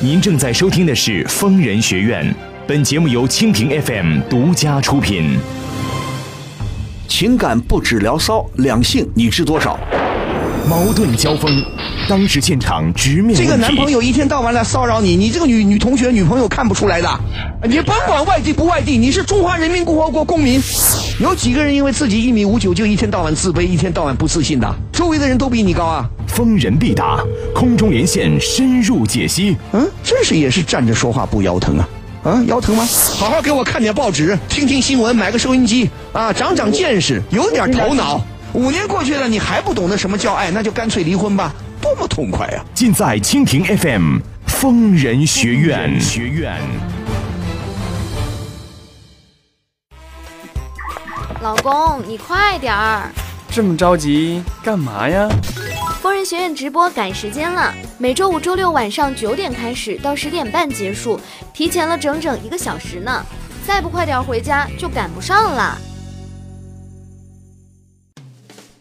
您正在收听的是《疯人学院》，本节目由蜻蜓 FM 独家出品。情感不止聊骚，两性你知多少？矛盾交锋，当时现场直面这个男朋友一天到晚来骚扰你，你这个女女同学、女朋友看不出来的。你甭管外地不外地，你是中华人民共和国公民。有几个人因为自己一米五九就一天到晚自卑，一天到晚不自信的？周围的人都比你高啊。疯人必答，空中连线深入解析。嗯，真是也是站着说话不腰疼啊。啊，腰疼吗？好好给我看点报纸，听听新闻，买个收音机啊，长长见识，有点头脑。五年过去了，你还不懂得什么叫爱，那就干脆离婚吧，多么痛快啊、尽在蜻蜓 FM 疯人学院。学院。老公，你快点儿！这么着急干嘛呀？疯人学院直播赶时间了，每周五、周六晚上九点开始，到十点半结束，提前了整整一个小时呢。再不快点回家，就赶不上了。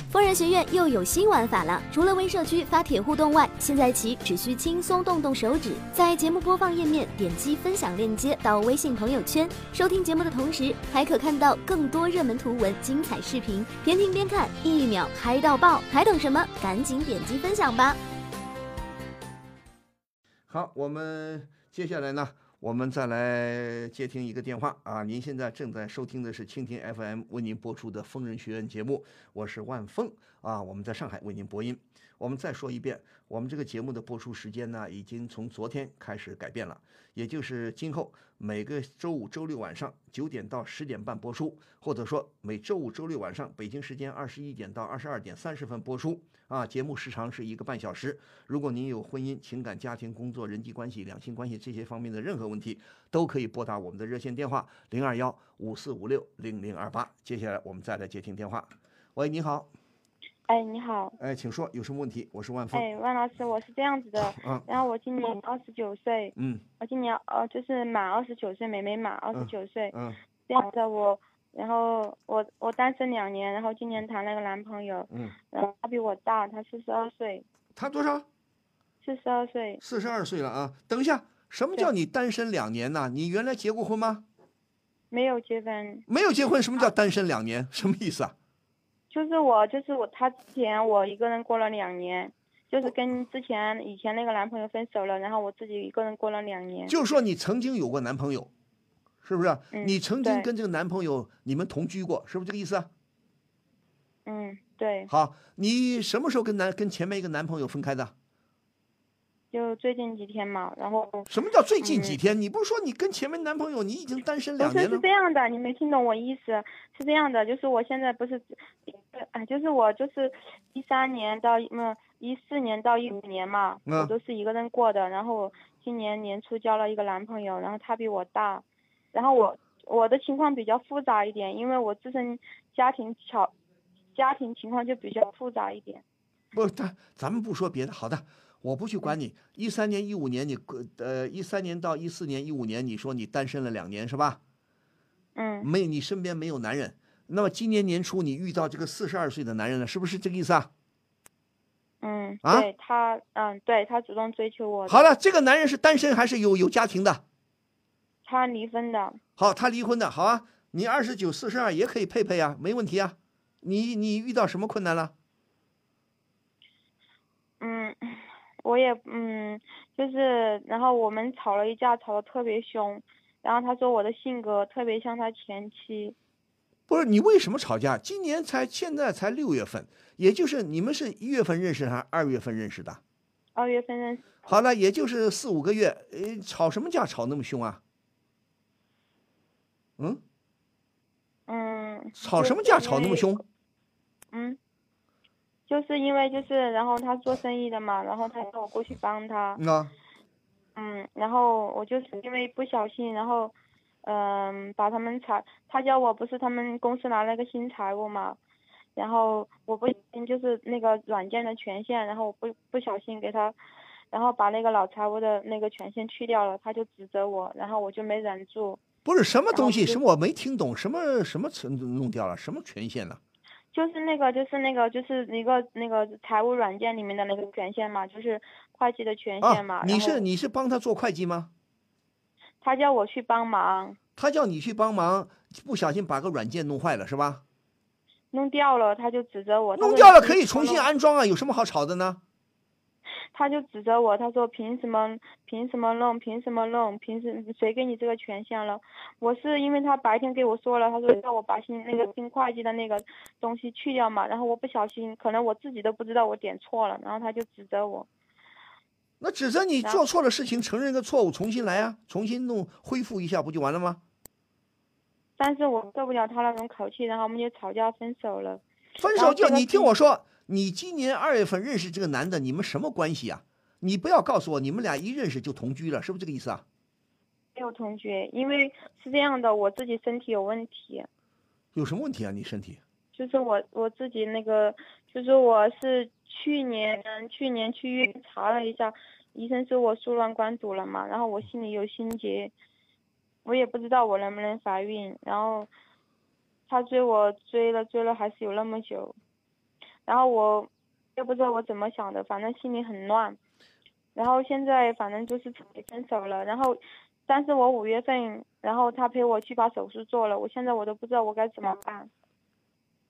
疯人学院又有新玩法了！除了微社区发帖互动外，现在起只需轻松动动手指，在节目播放页面点击分享链接到微信朋友圈，收听节目的同时，还可看到更多热门图文、精彩视频，边听边看，一秒嗨到爆！还等什么？赶紧点击分享吧！好，我们接下来呢，我们再来接听一个电话啊。您现在正在收听的是蜻蜓 FM 为您播出的《疯人学院》节目，我是万峰啊，我们在上海为您播音。我们再说一遍，我们这个节目的播出时间呢，已经从昨天开始改变了，也就是今后每个周五、周六晚上九点到十点半播出，或者说每周五、周六晚上北京时间二十一点到二十二点三十分播出。啊，节目时长是一个半小时。如果您有婚姻、情感、家庭、工作、人际关系、两性关系这些方面的任何问题，都可以拨打我们的热线电话零二幺五四五六零零二八。接下来我们再来接听电话。喂，你好，哎，你好，哎，请说，有什么问题？我是万峰。哎，万老师，我是这样子的，嗯然后我今年二十九岁，嗯我今年呃就是满二十九岁，妹妹满二十九岁，嗯这样的我，然后我我单身两年，然后今年谈了个男朋友，嗯，然后他比我大，他四十二岁，他多少？四十二岁，四十二岁了啊。等一下，什么叫你单身两年呢？你原来结过婚吗？没有结婚，没有结婚，什么叫单身两年？什么意思啊？就是我就是我，他之前我一个人过了两年。就是跟之前以前那个男朋友分手了，然后我自己一个人过了两年。就是说你曾经有过男朋友，是不是？嗯你曾经跟这个男朋友你们同居过，是不是这个意思啊？嗯，对，好，你什么时候跟男跟前面一个男朋友分开的？就最近几天嘛，然后什么叫最近几天？你不是说你跟前面男朋友你已经单身不是是两年了？这样的，你没听懂我意思，是这样的，就是我现在不是，哎，就是我就是一三年到嗯一四年到一五年嘛，嗯我都是一个人过的，然后今年年初交了一个男朋友，然后他比我大，然后我我的情况比较复杂一点，因为我自身家庭巧家庭情况就比较复杂一点，不，咱咱们不说别的，好的，我不去管你。一三年、一五年你呃一三年到一四年、一五年，你说你单身了两年是吧？嗯，没，你身边没有男人。那么今年年初你遇到这个四十二岁的男人了，是不是这个意思啊？嗯，啊对他，嗯，对他主动追求我，好了，这个男人是单身还是有有家庭的？他离婚的，好，他离婚的，好啊，你二十九、四十二也可以配配啊，没问题啊。你你遇到什么困难了？嗯，我也嗯，就是然后我们吵了一架，吵得特别凶，然后他说我的性格特别像他前妻，不是你为什么吵架？今年才现在才六月份，也就是你们是一月份认识还是二月份认识的？二月份认识，好了，也就是四五个月，呃，吵什么架吵那么凶啊？嗯，嗯，吵什么架？吵那么凶？嗯，就是因为就是然后他做生意的嘛，然后他叫我过去帮他，啊，嗯，然后我就是因为不小心，然后嗯把他们财，他叫我不是他们公司拿了个新财务嘛。然后我不小心就是那个软件的权限，然后我不不小心给他，然后把那个老财务的那个权限去掉了，他就指责我，然后我就没忍住，不是什么东西，什么我没听懂，什么什么存弄掉了，什么权限了？就是那个，就是那个，就是一个那个财务软件里面的那个权限嘛，就是会计的权限嘛。啊，你是你是帮他做会计吗？他叫我去帮忙，他叫你去帮忙，不小心把个软件弄坏了是吧？弄掉了，他就指责我。弄掉了可以重新安装啊，有什么好吵的呢？他就指责我，他说凭什么凭什么弄，凭什么弄，凭什谁给你这个权限了？我是因为他白天给我说了，他说让我把新那个新会计的那个东西去掉嘛，然后我不小心，可能我自己都不知道我点错了，然后他就指责我。那指责你做错了事情，承认个错误，重新来啊，重新弄恢复一下不就完了吗？但是我受不了他那种口气，然后我们就吵架分手了。分手就你听我说，你今年二月份认识这个男的，你们什么关系啊？你不要告诉我你们俩一认识就同居了，是不是这个意思啊？没有同居，因为是这样的，我自己身体有问题，有什么问题啊？你身体？就是我我自己那个，就是我是去年去年去医院查了一下，医生说我输卵管堵了嘛，然后我心里有心结，我也不知道我能不能怀孕，然后他追我追了追了还是有那么久，然后我也不知道我怎么想的，反正心里很乱，然后现在反正就是处于分手了，然后。但是我五月份，然后他陪我去把手术做了，我现在我都不知道我该怎么办。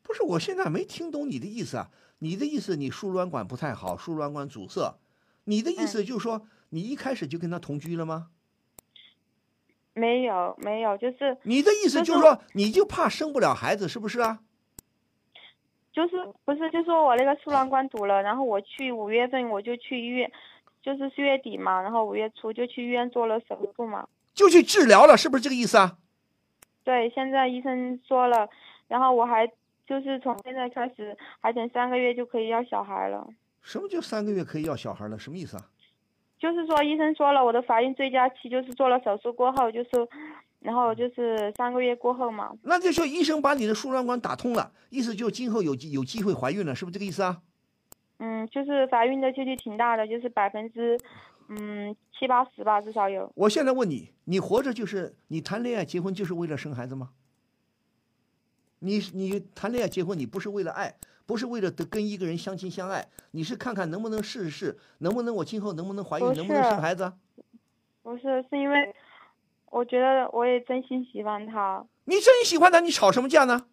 不是，我现在没听懂你的意思啊。你的意思，你输卵管不太好，输卵管阻塞。你的意思就是说，你一开始就跟他同居了吗？没有没有，就是你的意思就是说，你就怕生不了孩子，是不是啊？就是不是就说我那个输卵管堵了，然后我去五月份我就去医院，就是四月底嘛，然后五月初就去医院做了手术嘛。就去治疗了，是不是这个意思啊？对，现在医生说了，然后我还就是从现在开始还等三个月就可以要小孩了。什么叫三个月可以要小孩了？什么意思啊？就是说医生说了，我的怀孕最佳期就是做了手术过后，就是，然后就是三个月过后嘛。那就说医生把你的输卵管打通了，意思就今后有机有机会怀孕了，是不是这个意思啊？嗯，就是怀孕的几率挺大的，就是百分之，嗯七八十吧，至少有。我现在问你，你活着就是你谈恋爱结婚就是为了生孩子吗？你你谈恋爱结婚，你不是为了爱，不是为了得跟一个人相亲相爱，你是看看能不能试试，能不能我今后能不能怀孕，能不能生孩子啊？不是，是因为我觉得我也真心喜欢他。你真喜欢他，你吵什么架呢？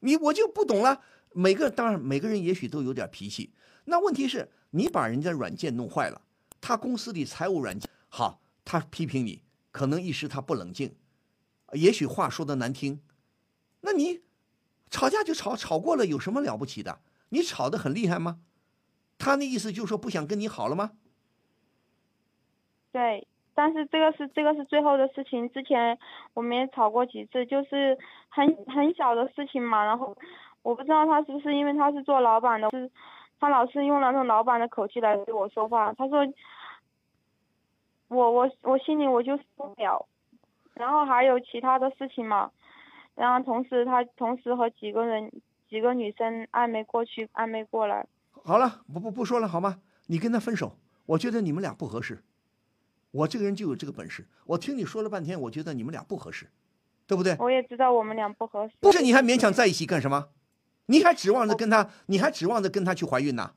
你我就不懂了。每个当然每个人也许都有点脾气，那问题是你把人家软件弄坏了，他公司里财务软件好，他批评你，可能一时他不冷静，也许话说的难听，那你吵架就吵，吵过了有什么了不起的？你吵得很厉害吗？他那意思就是说不想跟你好了吗？对，但是这个是这个是最后的事情，之前我们也吵过几次，就是很很小的事情嘛。然后我不知道他是不是因为他是做老板的，是他老是用那种老板的口气来对我说话。他说我我我心里我就受不了，然后还有其他的事情嘛。然后同时他同时和几个人几个女生暧昧过去，暧昧过来。好了，不不不说了好吗？你跟他分手，我觉得你们俩不合适。我这个人就有这个本事。我听你说了半天，我觉得你们俩不合适，对不对？我也知道我们俩不合适。不是，你还勉强在一起干什么？你还指望着跟他，你还指望着跟他去怀孕呢？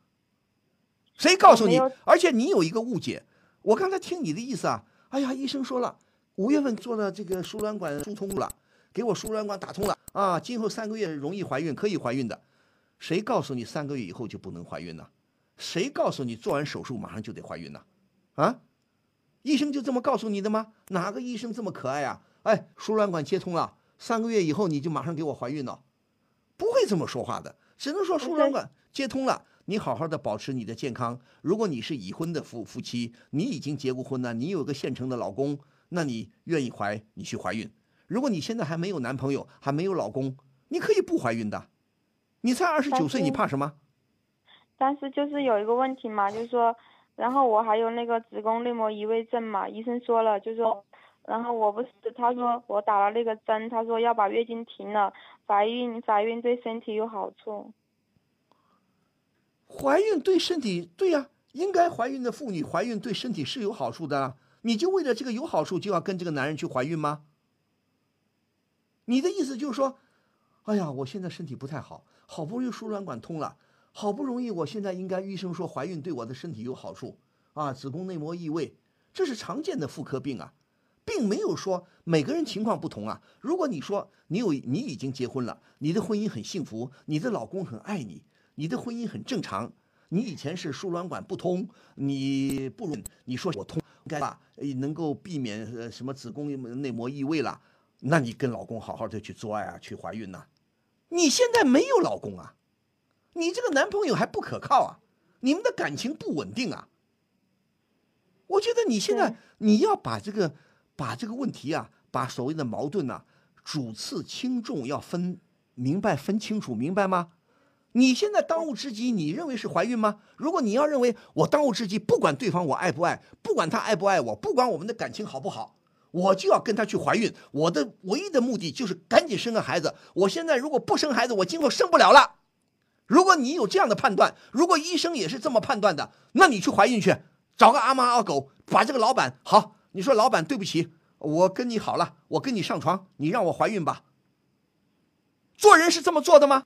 谁告诉你？而且你有一个误解，我刚才听你的意思啊，哎呀，医生说了，五月份做了这个输卵管疏通了，给我输卵管打通了啊，今后三个月容易怀孕，可以怀孕的。谁告诉你三个月以后就不能怀孕呢？谁告诉你做完手术马上就得怀孕呢？啊？医生就这么告诉你的吗？哪个医生这么可爱啊？哎，输卵管接通了，三个月以后你就马上给我怀孕了，不会这么说话的，只能说输卵管接通了，你好好的保持你的健康。如果你是已婚的夫夫妻，你已经结过婚了，你有个现成的老公，那你愿意怀，你去怀孕。如果你现在还没有男朋友，还没有老公，你可以不怀孕的。你才二十九岁，你怕什么？但是就是有一个问题嘛，就是说，然后我还有那个子宫内膜移位症嘛，医生说了，就说，然后我不是，他说我打了那个针，他说要把月经停了，怀孕怀孕对身体有好处。怀孕对身体，对呀、应该怀孕的妇女怀孕对身体是有好处的啊。你就为了这个有好处就要跟这个男人去怀孕吗？你的意思就是说，哎呀，我现在身体不太好，好不容易输卵管通了，好不容易我现在应该医生说怀孕对我的身体有好处啊，子宫内膜异位，这是常见的妇科病啊，并没有说每个人情况不同啊。如果你说你有你已经结婚了，你的婚姻很幸福，你的老公很爱你，你的婚姻很正常，你以前是输卵管不通，你不如你说我通该吧，能够避免呃什么子宫内膜异位了，那你跟老公好好的去做爱啊，去怀孕呐、你现在没有老公啊，你这个男朋友还不可靠啊，你们的感情不稳定啊。我觉得你现在你要把这个把这个问题啊，把所谓的矛盾呐、主次轻重要分明白分清楚，明白吗？你现在当务之急，你认为是怀孕吗？如果你要认为我当务之急，不管对方我爱不爱，不管他爱不爱我，不管我们的感情好不好，我就要跟他去怀孕。我的唯一的目的就是赶紧生个孩子。我现在如果不生孩子，我今后生不了了。如果你有这样的判断，如果医生也是这么判断的，那你去怀孕去，找个阿猫阿狗，把这个老板好，你说老板对不起，我跟你好了，我跟你上床，你让我怀孕吧。做人是这么做的吗？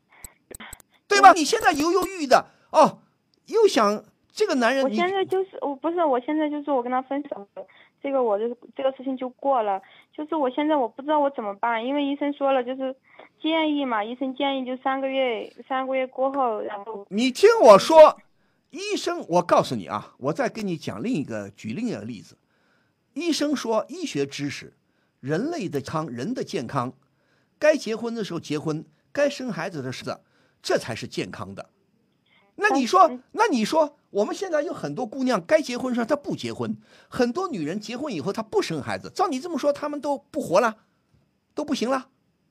对吧？你现在犹犹豫豫的哦，又想这个男人，我现在就是我不是我现在就是我跟他分手了，这个我就这个事情就过了。就是我现在我不知道我怎么办，因为医生说了就是建议嘛，医生建议就三个月三个月过后，然后你听我说，医生，我告诉你啊，我再跟你讲另一个，举另一个例子。医生说，医学知识，人类的康，人的健康，该结婚的时候结婚，该生孩子的时候，这才是健康的。那你说嗯，那你说，我们现在有很多姑娘该结婚时候她不结婚，很多女人结婚以后她不生孩子，照你这么说，她们都不活了，都不行了，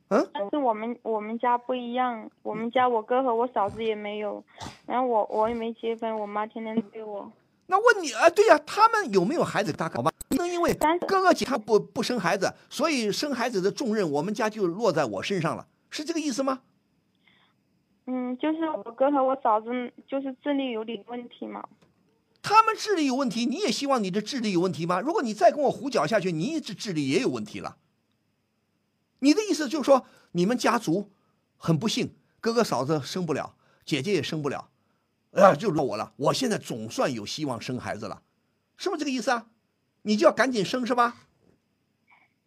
嗯？但是我们我们家不一样，我们家我哥和我嫂子也没有，然后我我也没结婚，我妈天天催我。那问你啊，对呀、他们有没有孩子？大概好吧，不能因为哥哥姐他不不生孩子，所以生孩子的重任我们家就落在我身上了，是这个意思吗？嗯，就是我哥和我嫂子就是智力有点问题嘛。他们智力有问题，你也希望你的智力有问题吗？如果你再跟我胡搅下去，你这智力也有问题了。你的意思就是说，你们家族很不幸，哥哥嫂子生不了，姐姐也生不了，啊，就落我了。我现在总算有希望生孩子了，是不是这个意思啊？你就要赶紧生是吧？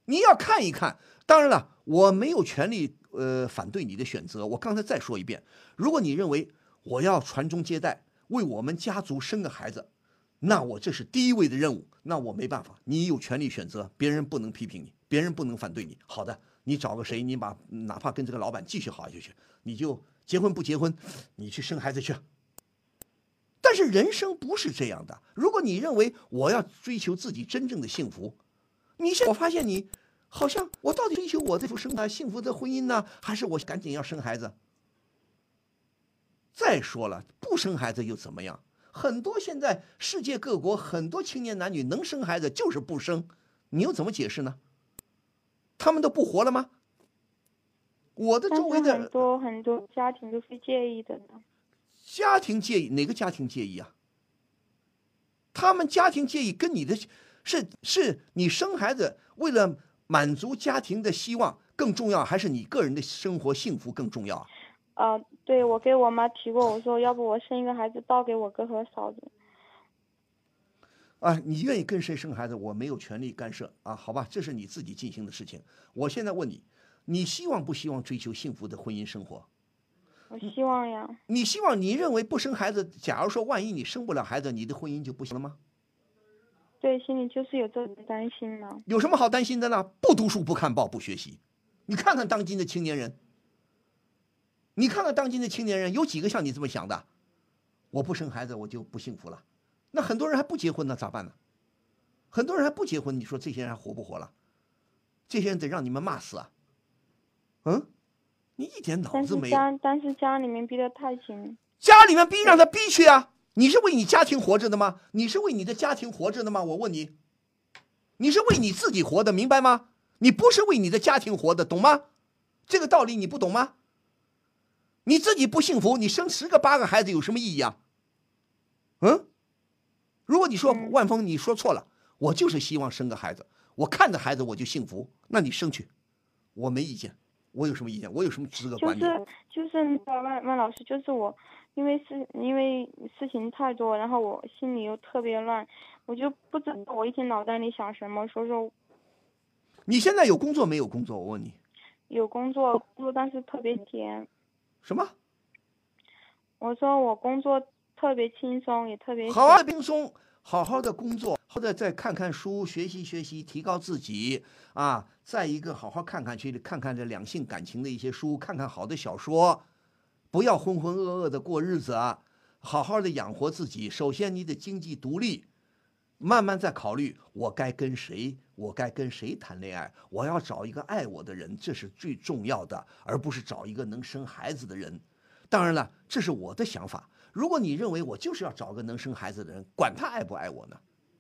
你要看一看。当然了，我没有权利呃反对你的选择。我刚才再说一遍，如果你认为我要传宗接代，为我们家族生个孩子，那我这是第一位的任务，那我没办法，你有权利选择，别人不能批评你，别人不能反对你。好的，你找个谁，你把哪怕跟这个老板继续好下去，你就结婚不结婚，你去生孩子去。但是人生不是这样的，如果你认为我要追求自己真正的幸福，你现我发现你好像我到底追求我这副生啊幸福的婚姻呢，还是我赶紧要生孩子？再说了，不生孩子又怎么样？很多现在世界各国很多青年男女能生孩子就是不生，你又怎么解释呢？他们都不活了吗？我的周围的很多很多家庭都是介意的呢。家庭介意哪个家庭介意啊？他们家庭介意跟你的是是你生孩子为了满足家庭的希望更重要，还是你个人的生活幸福更重要啊？呃，对，我给我妈提过，我说要不我生一个孩子倒给我哥和嫂子。啊，你愿意跟谁生孩子，我没有权利干涉啊，好吧，这是你自己进行的事情。我现在问你，你希望不希望追求幸福的婚姻生活？我希望呀，你希望你认为不生孩子，假如说万一你生不了孩子，你的婚姻就不行了吗？对，心里就是有这种担心嘛。有什么好担心的呢？不读书、不看报、不学习，你看看当今的青年人，你看看当今的青年人，有几个像你这么想的？我不生孩子，我就不幸福了。那很多人还不结婚呢，咋办呢？很多人还不结婚，你说这些人还活不活了？这些人得让你们骂死啊！嗯，你一点脑子没有。家但是家里面逼得太紧，家里面逼让他逼去啊！你是为你家庭活着的吗？你是为你的家庭活着的吗？我问你，你是为你自己活的，明白吗？你不是为你的家庭活的，懂吗？这个道理你不懂吗？你自己不幸福，你生十个八个孩子有什么意义啊？嗯？如果你说嗯万峰，你说错了，我就是希望生个孩子，我看着孩子我就幸福，那你生去，我没意见。我有什么意见？我有什么资格就管你？是就是那个万万老师，就是我，因为事因为事情太多，然后我心里又特别乱，我就不知道我一天脑袋里想什么，所以说你现在有工作没有工作？我问你，有工作工作，但是特别甜。什么？我说我工作特别轻松，也特别好啊，轻松，好好的工作，或者再看看书，学习学习，提高自己啊。再一个，好好看看去看看这两性感情的一些书，看看好的小说，不要浑浑噩噩的过日子啊，好好的养活自己。首先，你得经济独立，慢慢再考虑我该跟谁，我该跟谁谈恋爱。我要找一个爱我的人，这是最重要的，而不是找一个能生孩子的人。当然了，这是我的想法。如果你认为我就是要找个能生孩子的人，管他爱不爱我呢？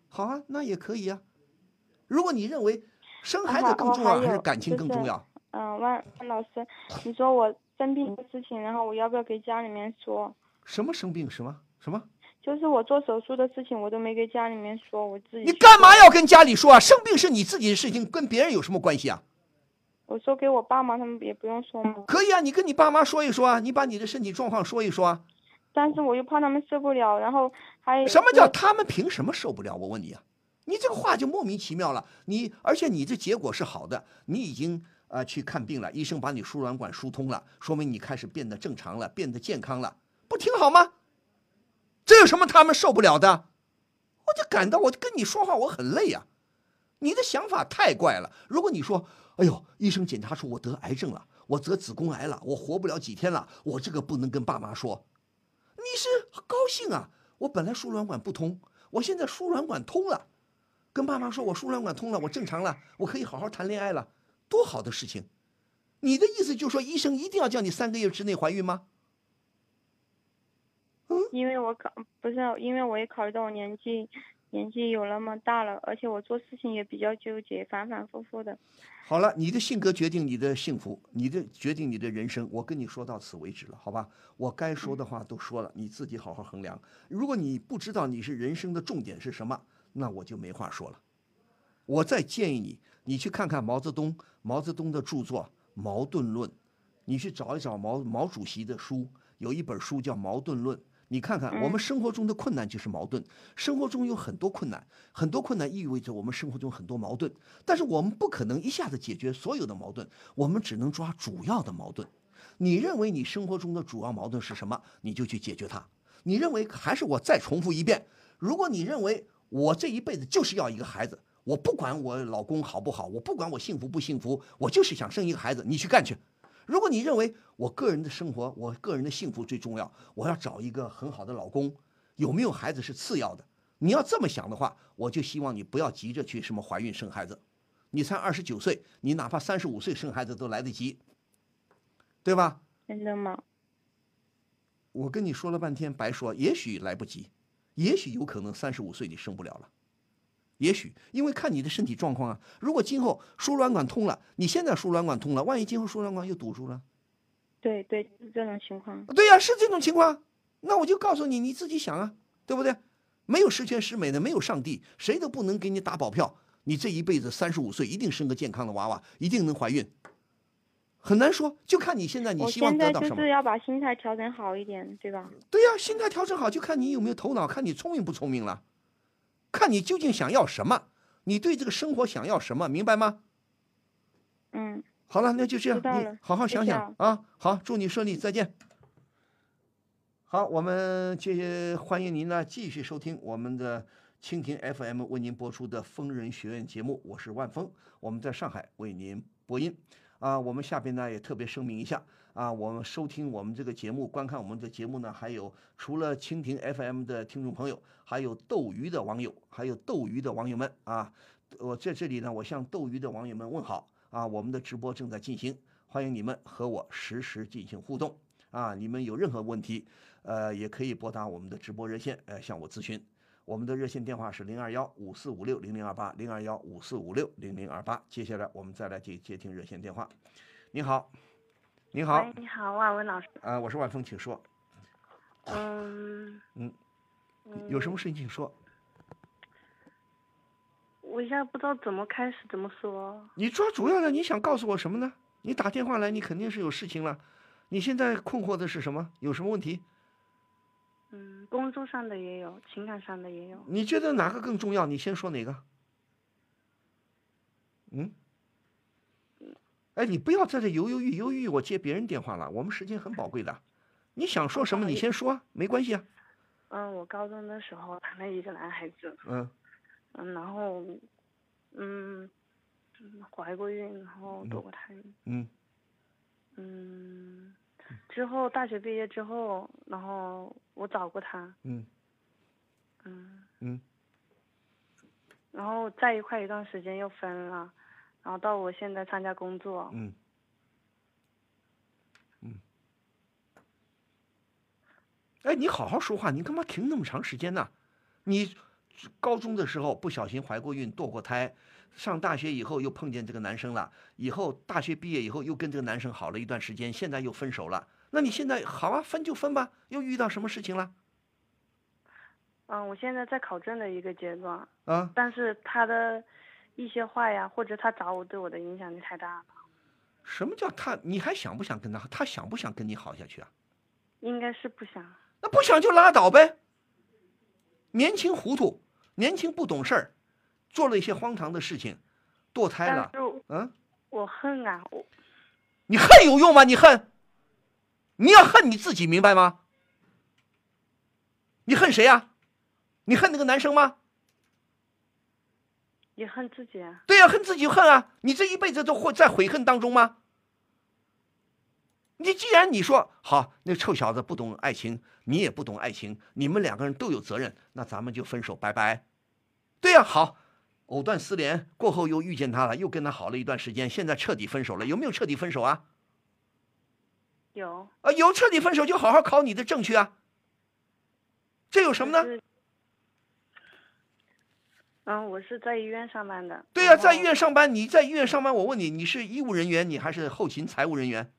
好啊，那也可以啊。如果你认为生孩子更重要还是感情更重要？嗯，万万老师，你说我生病的事情，然后我要不要给家里面说？什么生病？什么什么？就是我做手术的事情，我都没给家里面说，我自己。你干嘛？要跟家里说啊？生病是你自己的事情，跟别人有什么关系啊？我说给我爸妈，他们也不用说吗？可以啊，你跟你爸妈说一说啊，你把你的身体状况说一说啊。但是我又怕他们受不了，然后还什么叫他们凭什么受不了？我问你啊，你这个话就莫名其妙了。你而且你这结果是好的，你已经呃去看病了，医生把你输卵管疏通了，说明你开始变得正常了，变得健康了，不挺好吗？这有什么他们受不了的？我就感到我跟你说话我很累啊，你的想法太怪了。如果你说，哎呦，医生检查出我得癌症了，我得子宫癌了，我活不了几天了，我这个不能跟爸妈说。你是高兴啊？我本来输卵管不通，我现在输卵管通了，跟爸妈说我输卵管通了，我正常了，我可以好好谈恋爱了，多好的事情！你的意思就是说，医生一定要叫你三个月之内怀孕吗？嗯因为我考不是，因为我也考虑到我年纪年纪有那么大了，而且我做事情也比较纠结，反反复复的。好了，你的性格决定你的幸福，你的决定你的人生。我跟你说到此为止了，好吧？我该说的话都说了，你自己好好衡量。如果你不知道你是人生的重点是什么，那我就没话说了。我再建议你，你去看看毛泽东，毛泽东的著作《矛盾论》，你去找一找毛毛主席的书，有一本书叫《矛盾论》。你看看，我们生活中的困难就是矛盾。生活中有很多困难，很多困难意味着我们生活中很多矛盾。但是我们不可能一下子解决所有的矛盾，我们只能抓主要的矛盾。你认为你生活中的主要矛盾是什么，你就去解决它。你认为还是我再重复一遍，如果你认为我这一辈子就是要一个孩子，我不管我老公好不好，我不管我幸福不幸福，我就是想生一个孩子，你去干去。如果你认为我个人的生活，我个人的幸福最重要，我要找一个很好的老公，有没有孩子是次要的。你要这么想的话，我就希望你不要急着去什么怀孕生孩子。你才二十九岁，你哪怕三十五岁生孩子都来得及，对吧？真的吗？我跟你说了半天白说，也许来不及，也许有可能三十五岁你生不了了。也许因为看你的身体状况啊，如果今后输卵管通了，你现在输卵管通了，万一今后输卵管又堵住了，对对，是这种情况。对呀、是这种情况，那我就告诉你，你自己想啊，对不对？没有十全十美的，没有上帝，谁都不能给你打保票，你这一辈子三十五岁一定生个健康的娃娃，一定能怀孕，很难说，就看你现在你希望得到什么。就是要把心态调整好一点，对吧？对呀、心态调整好，就看你有没有头脑，看你聪明不聪明了，看你究竟想要什么，你对这个生活想要什么，明白吗？嗯，好了，那就这样，你好好想想啊。好，祝你顺利，再见。好，我们接欢迎您呢继续收听我们的蜻蜓 FM 为您播出的疯人学院节目，我是万峰，我们在上海为您播音。啊，我们下边呢也特别声明一下啊，我们收听我们这个节目、观看我们的节目呢，还有除了蜻蜓 FM 的听众朋友，还有斗鱼的网友，还有斗鱼的网友们啊，我在这里呢，我向斗鱼的网友们问好啊，我们的直播正在进行，欢迎你们和我实时进行互动啊，你们有任何问题，呃，也可以拨打我们的直播热线，呃，向我咨询。我们的热线电话是零二幺五四五六零零二八零二幺五四五六零零二八。接下来我们再来接接听热线电话。你好，你好，喂，你好，万文老师。啊、我是万峰，请说，嗯，嗯，有什么事情请说。我现在不知道怎么开始，怎么说。你抓主要的，你想告诉我什么呢？你打电话来，你肯定是有事情了。你现在困惑的是什么？有什么问题？嗯，工作上的也有，情感上的也有。你觉得哪个更重要？你先说哪个？嗯？哎，你不要在这犹犹豫犹豫，我接别人电话了。我们时间很宝贵的，你想说什么你先说，没关系啊。嗯，我高中的时候谈了一个男孩子，嗯。嗯，然后，嗯，嗯怀过孕，然后堕过胎，嗯。嗯，之后大学毕业之后，然后我找过他，嗯。嗯，嗯。然后在一块一段时间又分了，然后到我现在参加工作，嗯嗯。哎，你好好说话，你干嘛停那么长时间呢？你高中的时候不小心怀过孕、堕过胎，上大学以后又碰见这个男生了，以后大学毕业以后又跟这个男生好了一段时间，现在又分手了。那你现在好啊，分就分吧，又遇到什么事情了？嗯，我现在在考证的一个阶段，啊，但是他的一些话呀，或者他找我对我的影响力太大了，什么叫他？你还想不想跟他？他想不想跟你好下去啊？应该是不想。那不想就拉倒呗。年轻糊涂，年轻不懂事儿，做了一些荒唐的事情，堕胎了。嗯，我恨啊，我你恨有用吗？你恨，你要恨你自己，明白吗？你恨谁呀、你恨那个男生吗？也恨自己啊。对呀、恨自己就恨啊！你这一辈子都会在悔恨当中吗？你既然你说好，那臭小子不懂爱情，你也不懂爱情，你们两个人都有责任，那咱们就分手，拜拜。对呀、好，藕断丝连过后又遇见他了，又跟他好了一段时间，现在彻底分手了，有没有彻底分手啊？有啊，有彻底分手就好好考你的证去啊。这有什么呢？就是嗯，我是在医院上班的。对呀、在医院上班，你在医院上班，我问你，你是医务人员，你还是后勤财务人员？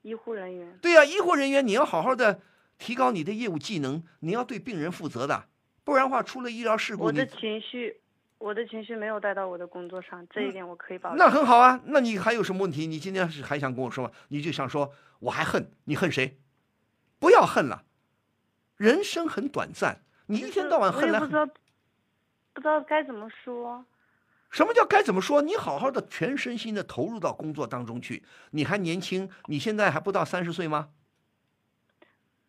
医护人员。对呀、医护人员你要好好的提高你的业务技能，你要对病人负责的，不然的话出了医疗事故我的情绪，我的情绪没有带到我的工作上，这一点我可以保证。那很好啊。那你还有什么问题？你今天是还想跟我说吗？你就想说我还恨你恨谁？不要恨了，人生很短暂，你一天到晚恨来恨也不知道，不知道该怎么说。什么叫该怎么说？你好好的全身心的投入到工作当中去。你还年轻，你现在还不到三十岁吗？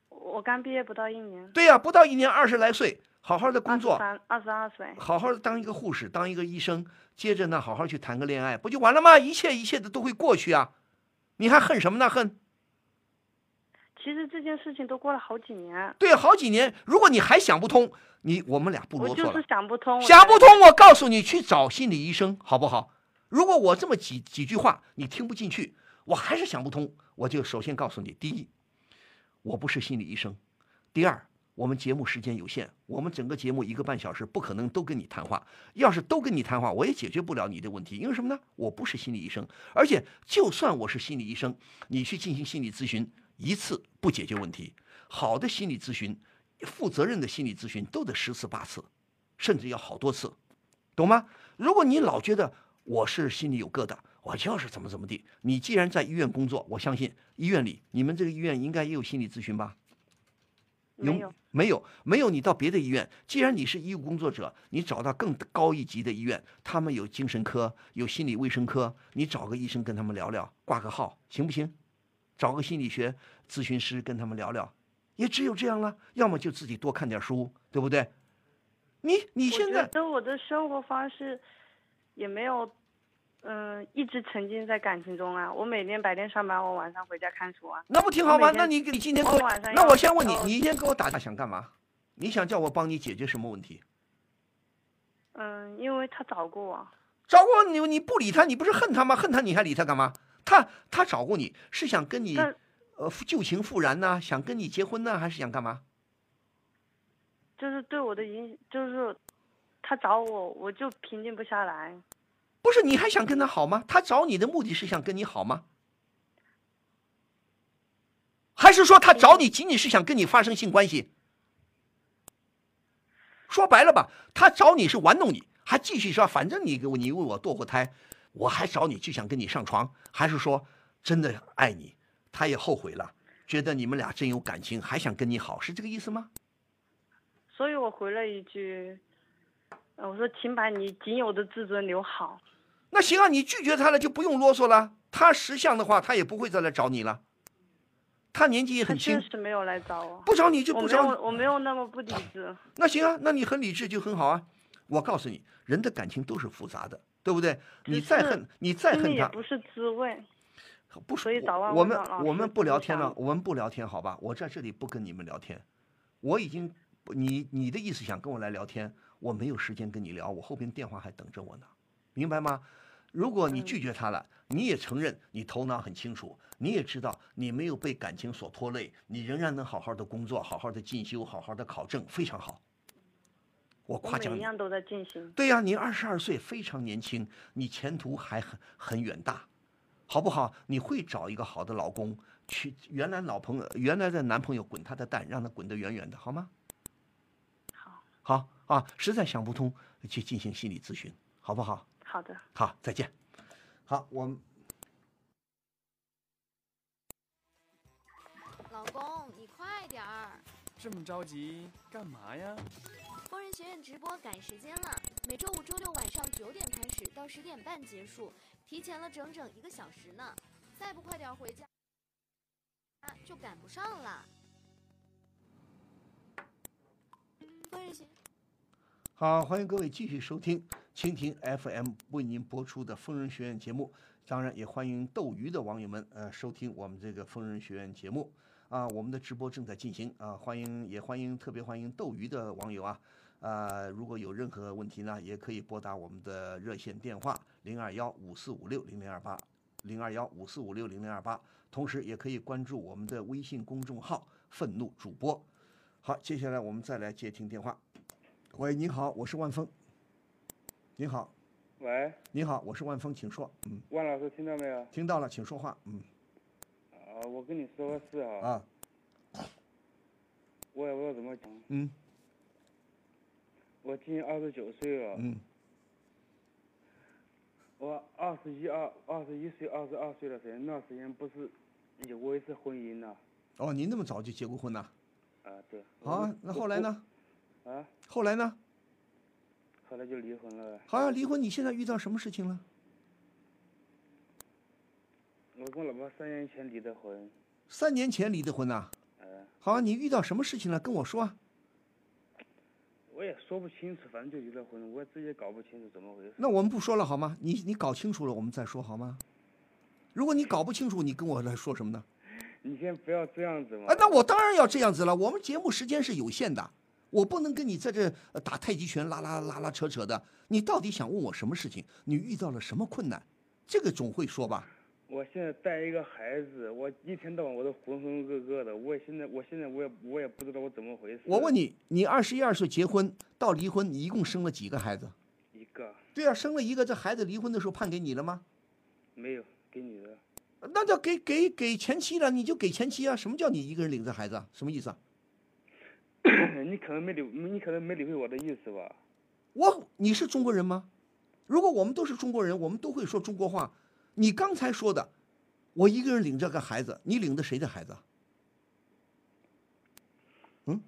我刚毕业不到一年，对呀、不到一年，二十来岁，好好的工作，三二十二岁。好好的当一个护士，当一个医生，接着呢，好好去谈个恋爱，不就完了吗？一切一切的都会过去啊！你还恨什么呢？恨？其实这件事情都过了好几年，对，好几年，如果你还想不通，你我们俩不我就是啰嗦了。想不通。想不通，我告诉你，去找心理医生，好不好？如果我这么几几句话你听不进去，我还是想不通，我就首先告诉你：第一，我不是心理医生；第二，我们节目时间有限，我们整个节目一个半小时，不可能都跟你谈话。要是都跟你谈话，我也解决不了你的问题，因为什么呢？我不是心理医生，而且就算我是心理医生，你去进行心理咨询一次不解决问题，好的心理咨询、负责任的心理咨询都得十次八次，甚至要好多次，懂吗？如果你老觉得我是心里有疙瘩，我就是怎么怎么地，你既然在医院工作，我相信医院里你们这个医院应该也有心理咨询吧？没有。没有，没有。你到别的医院，既然你是医务工作者，你找到更高一级的医院，他们有精神科，有心理卫生科，你找个医生跟他们聊聊，挂个号，行不行？找个心理学咨询师跟他们聊聊，也只有这样了。要么就自己多看点书，对不对？你你现在觉得我的生活方式也没有，嗯、一直沉浸在感情中啊。我每天白天上班，我晚上回家看书啊。那不挺好吗？那你你今天给我我晚上，那我先问你，你一天给我打电话想干嘛？你想叫我帮你解决什么问题？嗯，因为他找过我，找过你，你不理他，你不是恨他吗？恨他你还理他干嘛？他他找过你是想跟你呃旧情复燃呐、想跟你结婚呢，还是想干嘛？就是对我的影，就是他找我，我就平静不下来。不是你还想跟他好吗？他找你的目的是想跟你好吗？还是说他找你仅仅是想跟你发生性关系？说白了吧，他找你是玩弄你，还继续说反正你给我你为我堕过胎，我还找你就想跟你上床，还是说真的爱你，他也后悔了，觉得你们俩真有感情，还想跟你好，是这个意思吗？所以我回了一句，呃我说请把你仅有的自尊留好。那行啊，你拒绝他了就不用啰嗦了。他识相的话，他也不会再来找你了。他年纪也很轻确，实没有来找我，不找你就不找你有，我没有那么不理智。那行啊，那你很理智就很好啊。我告诉你，人的感情都是复杂的，对不对？你再恨，你再恨他，不是滋味。所以早晚我们我们不不聊天了，我们不聊天，好吧？我在这里不跟你们聊天，我已经你你的意思想跟我来聊天，我没有时间跟你聊，我后边电话还等着我呢，明白吗？如果你拒绝他了，你也承认你头脑很清楚，你也知道你没有被感情所拖累，你仍然能好好的工作，好好的进修，好好的考证，非常好。我我夸奖你。每一样都在进行。对呀、你二十二岁，非常年轻，你前途还很很远大，好不好？你会找一个好的老公，去原来老朋友、原来的男朋友滚他的蛋，让他滚得远远的，好吗？好，好啊，实在想不通，去进行心理咨询，好不好？好的。好，再见。好，我们老公，你快点儿！这么着急干嘛呀？疯人学院直播赶时间了，每周五、周六晚上九点开始，到十点半结束，提前了整整一个小时呢。再不快点回家，就赶不上了。疯人学。好，欢迎各位继续收听蜻蜓 FM 为您播出的疯人学院节目。当然，也欢迎斗鱼的网友们呃收听我们这个疯人学院节目啊。我们的直播正在进行啊，欢迎也欢迎特别欢迎斗鱼的网友啊。呃，如果有任何问题呢，也可以拨打我们的热线电话零二幺五四五六零零二八零二幺五四五六零零二八，同时也可以关注我们的微信公众号“愤怒主播”。好，接下来我们再来接听电话。喂，你好，我是万峰。你好，喂，你好，我是万峰，请说。嗯，万老师听到没有？听到了，请说话。嗯，啊，我跟你说个事啊，啊，我也不知道怎么讲。嗯我今年二十九岁了，嗯我二十一二二十一岁、二十二岁的时候，那时间不是有过一次婚姻呐、哦，您那么早就结过婚呐？啊？对。好啊，那后来呢？啊，后来呢？后来就离婚了呗。好啊，离婚，你现在遇到什么事情了？我跟我老婆三年前离的婚，三年前离的婚呐？呃，好啊，你遇到什么事情了？跟我说啊。我也说不清楚，反正就离了婚，我自己也搞不清楚怎么回事。那我们不说了好吗？你你搞清楚了，我们再说好吗？如果你搞不清楚，你跟我来说什么呢？你先不要这样子嘛。啊，那我当然要这样子了。我们节目时间是有限的，我不能跟你在这呃打太极拳拉拉拉拉扯扯的。你到底想问我什么事情？你遇到了什么困难？这个总会说吧。我现在带一个孩子，我一天到晚我都浑浑噩噩的，我现在我现在我也我也不知道我怎么回事。我问你，你二十一二岁结婚到离婚，你一共生了几个孩子？一个对啊，生了一个，这孩子离婚的时候判给你了吗？没有给你的，那叫给给给前妻了，你就给前妻啊。什么叫你一个人领着孩子啊？什么意思啊？你可能没理你可能没理会我的意思吧？我你是中国人吗？如果我们都是中国人，我们都会说中国话。你刚才说的，我一个人领着个孩子，你领的谁的孩子嗯？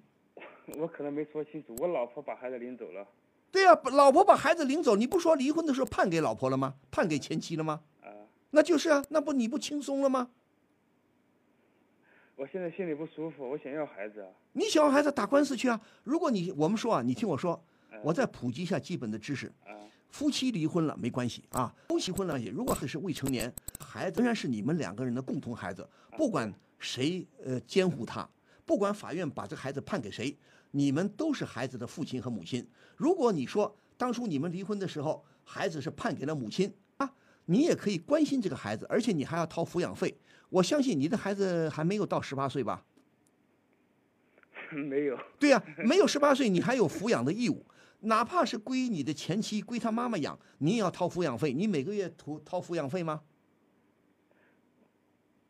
我可能没说清楚，我老婆把孩子领走了对呀、老婆把孩子领走，你不说离婚的时候判给老婆了吗？判给前妻了吗？啊！那就是啊，那不你不轻松了吗？我现在心里不舒服，我想要孩子啊。你想要孩子打官司去啊！如果你我们说啊，你听我说，嗯我再普及一下基本的知识。啊夫妻离婚了没关系啊，夫妻婚了也如果还是未成年，孩子仍然是你们两个人的共同孩子，不管谁呃监护他，不管法院把这个孩子判给谁，你们都是孩子的父亲和母亲。如果你说当初你们离婚的时候，孩子是判给了母亲啊，你也可以关心这个孩子，而且你还要掏抚养费。我相信你的孩子还没有到十八岁吧？没有，对呀、没有十八岁，你还有抚养的义务，哪怕是归你的前妻，归他妈妈养，你也要掏抚养费。你每个月掏掏抚养费吗？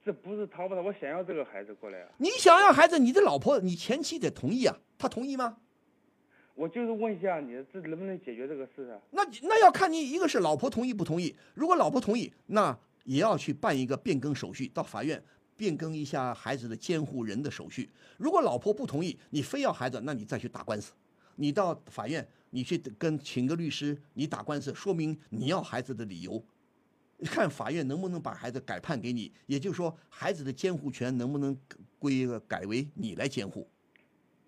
这不是掏不掏，我想要这个孩子过来啊。你想要孩子，你的老婆、你前妻得同意啊，他同意吗？我就是问一下你，这能不能解决这个事啊？那那要看你一个是老婆同意不同意。如果老婆同意，那也要去办一个变更手续，到法院变更一下孩子的监护人的手续。如果老婆不同意，你非要孩子，那你再去打官司。你到法院，你去跟请个律师，你打官司，说明你要孩子的理由，看法院能不能把孩子改判给你。也就是说，孩子的监护权能不能归改为你来监护，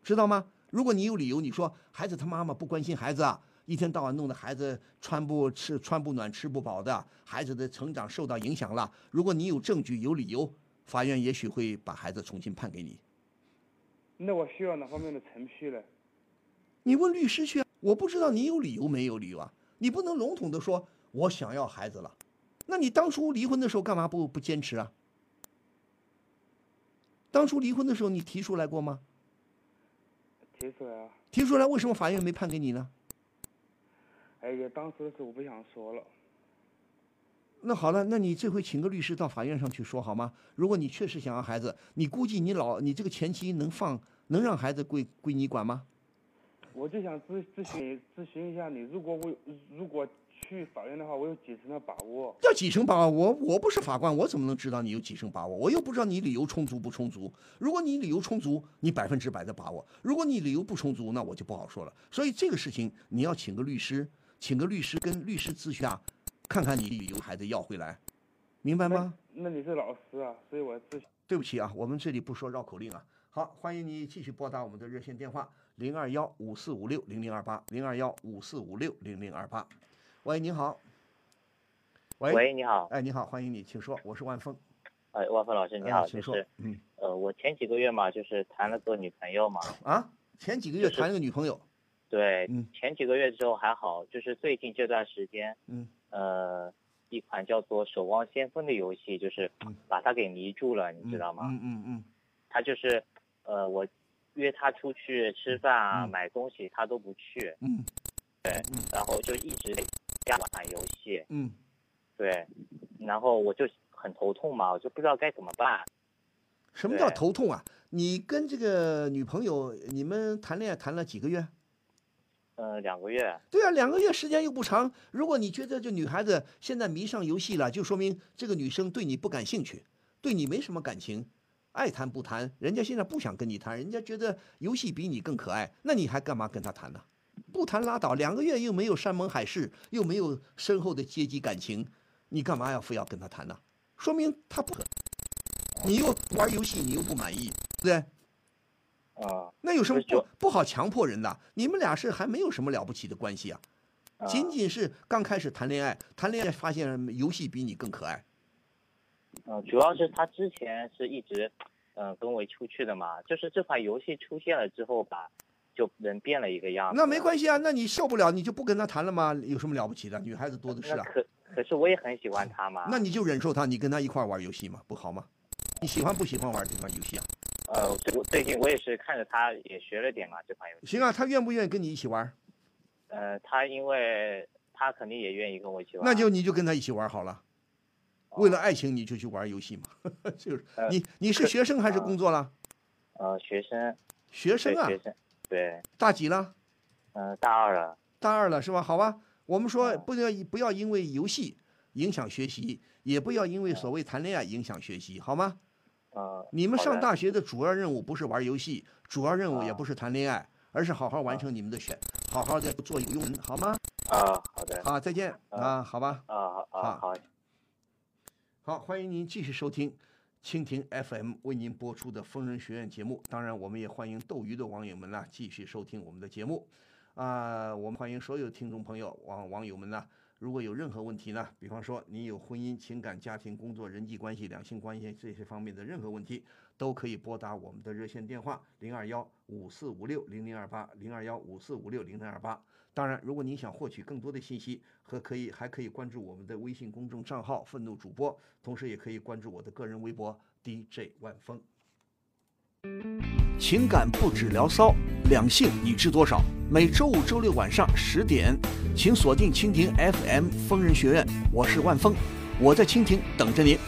知道吗？如果你有理由，你说孩子他妈妈不关心孩子啊，一天到晚弄得孩子穿不吃穿不暖吃不饱的，孩子的成长受到影响了。如果你有证据有理由，法院也许会把孩子重新判给你。那我需要哪方面的程序呢？你问律师去啊！我不知道你有理由没有理由啊！你不能笼统的说我想要孩子了，那你当初离婚的时候干嘛不不坚持啊？当初离婚的时候你提出来过吗？提出来啊。提出来，为什么法院没判给你呢？哎呀，当时的时候我不想说了。那好了，那你这回请个律师到法院上去说好吗？如果你确实想要孩子，你估计你老你这个前妻能放能让孩子归归你管吗？我就想咨咨询咨询一下你，如果我如果去法院的话，我有几成的把握？要几成把握？我我不是法官，我怎么能知道你有几成把握？我又不知道你理由充足不充足。如果你理由充足，你百分之百的把握；如果你理由不充足，那我就不好说了。所以这个事情你要请个律师，请个律师跟律师咨询啊，看看你理由还得要回来，明白吗？那你是老师啊，所以我咨询。对不起啊，我们这里不说绕口令啊。好，欢迎你继续拨打我们的热线电话零二幺五四五六零零二八零二幺五四五六零零二八。喂，你好。喂，喂，你好。哎，你好，欢迎你，请说，我是万峰。哎，万峰老师你好，请说就是。嗯。呃，我前几个月嘛，就是谈了个女朋友嘛。啊？前几个月谈了个女朋友。对。嗯。前几个月之后还好，就是最近这段时间，嗯。呃，一款叫做《守望先锋》的游戏，就是把他给迷住了，你知道吗？嗯嗯嗯。他就是，呃，我约他出去吃饭啊、买东西，他都不去。嗯。对，然后就一直加玩游戏。嗯。对，然后我就很头痛嘛，我就不知道该怎么办。什么叫头痛啊？你跟这个女朋友，你们谈恋爱谈了几个月？呃，两个月。对啊，两个月时间又不长。如果你觉得这女孩子现在迷上游戏了，就说明这个女生对你不感兴趣，对你没什么感情，爱谈不谈。人家现在不想跟你谈，人家觉得游戏比你更可爱，那你还干嘛跟她谈呢？不谈拉倒，两个月又没有山盟海誓，又没有深厚的阶级感情，你干嘛要非要跟她谈呢？说明她不可。你又玩游戏，你又不满意，对不对？啊，那有什么不不好强迫人的？你们俩是还没有什么了不起的关系啊，仅仅是刚开始谈恋爱，谈恋爱发现游戏比你更可爱。嗯，主要是他之前是一直，嗯，跟我出去的嘛，就是这款游戏出现了之后吧，就人变了一个样子。那没关系啊，那你受不了你就不跟他谈了吗？有什么了不起的？女孩子多的是啊。可可是我也很喜欢他嘛。那你就忍受他，你跟他一块玩游戏嘛，不好吗？你喜欢不喜欢玩这款游戏啊？呃，我最近我也是看着他也学了点嘛，这款游戏。行啊，他愿不愿意跟你一起玩？呃，他因为他肯定也愿意跟我一起玩。那就你就跟他一起玩好了。为了爱情你就去玩游戏嘛，就是你你是学生还是工作了？呃，学生。学生啊。学生。对。大几了？嗯，大二了。大二了是吧？好吧，我们说不要不要因为游戏影响学习，也不要因为所谓谈恋爱影响学习，好吗？呃，你们上大学的主要任务不是玩游戏，主要任务也不是谈恋爱，而是好好完成你们的学，好好的做有用人，好吗？啊，好的。好，再见啊，好吧。啊，好，好，好。好，欢迎您继续收听蜻蜓 FM 为您播出的疯人学院节目。当然，我们也欢迎斗鱼的网友们呢继续收听我们的节目。啊，我们欢迎所有听众朋友、网网友们呢。如果有任何问题呢，比方说你有婚姻、情感、家庭、工作、人际关系、两性关系这些方面的任何问题，都可以拨打我们的热线电话零二幺五四五六零零二八零二幺五四五六零零二八。当然，如果您想获取更多的信息，和可以还可以关注我们的微信公众账号“愤怒主播”，同时也可以关注我的个人微博 DJ 万峰。情感不止聊骚，两性你知多少？每周五、周六晚上十点，请锁定蜻蜓 FM 疯人学院，我是万峰，我在蜻蜓等着您。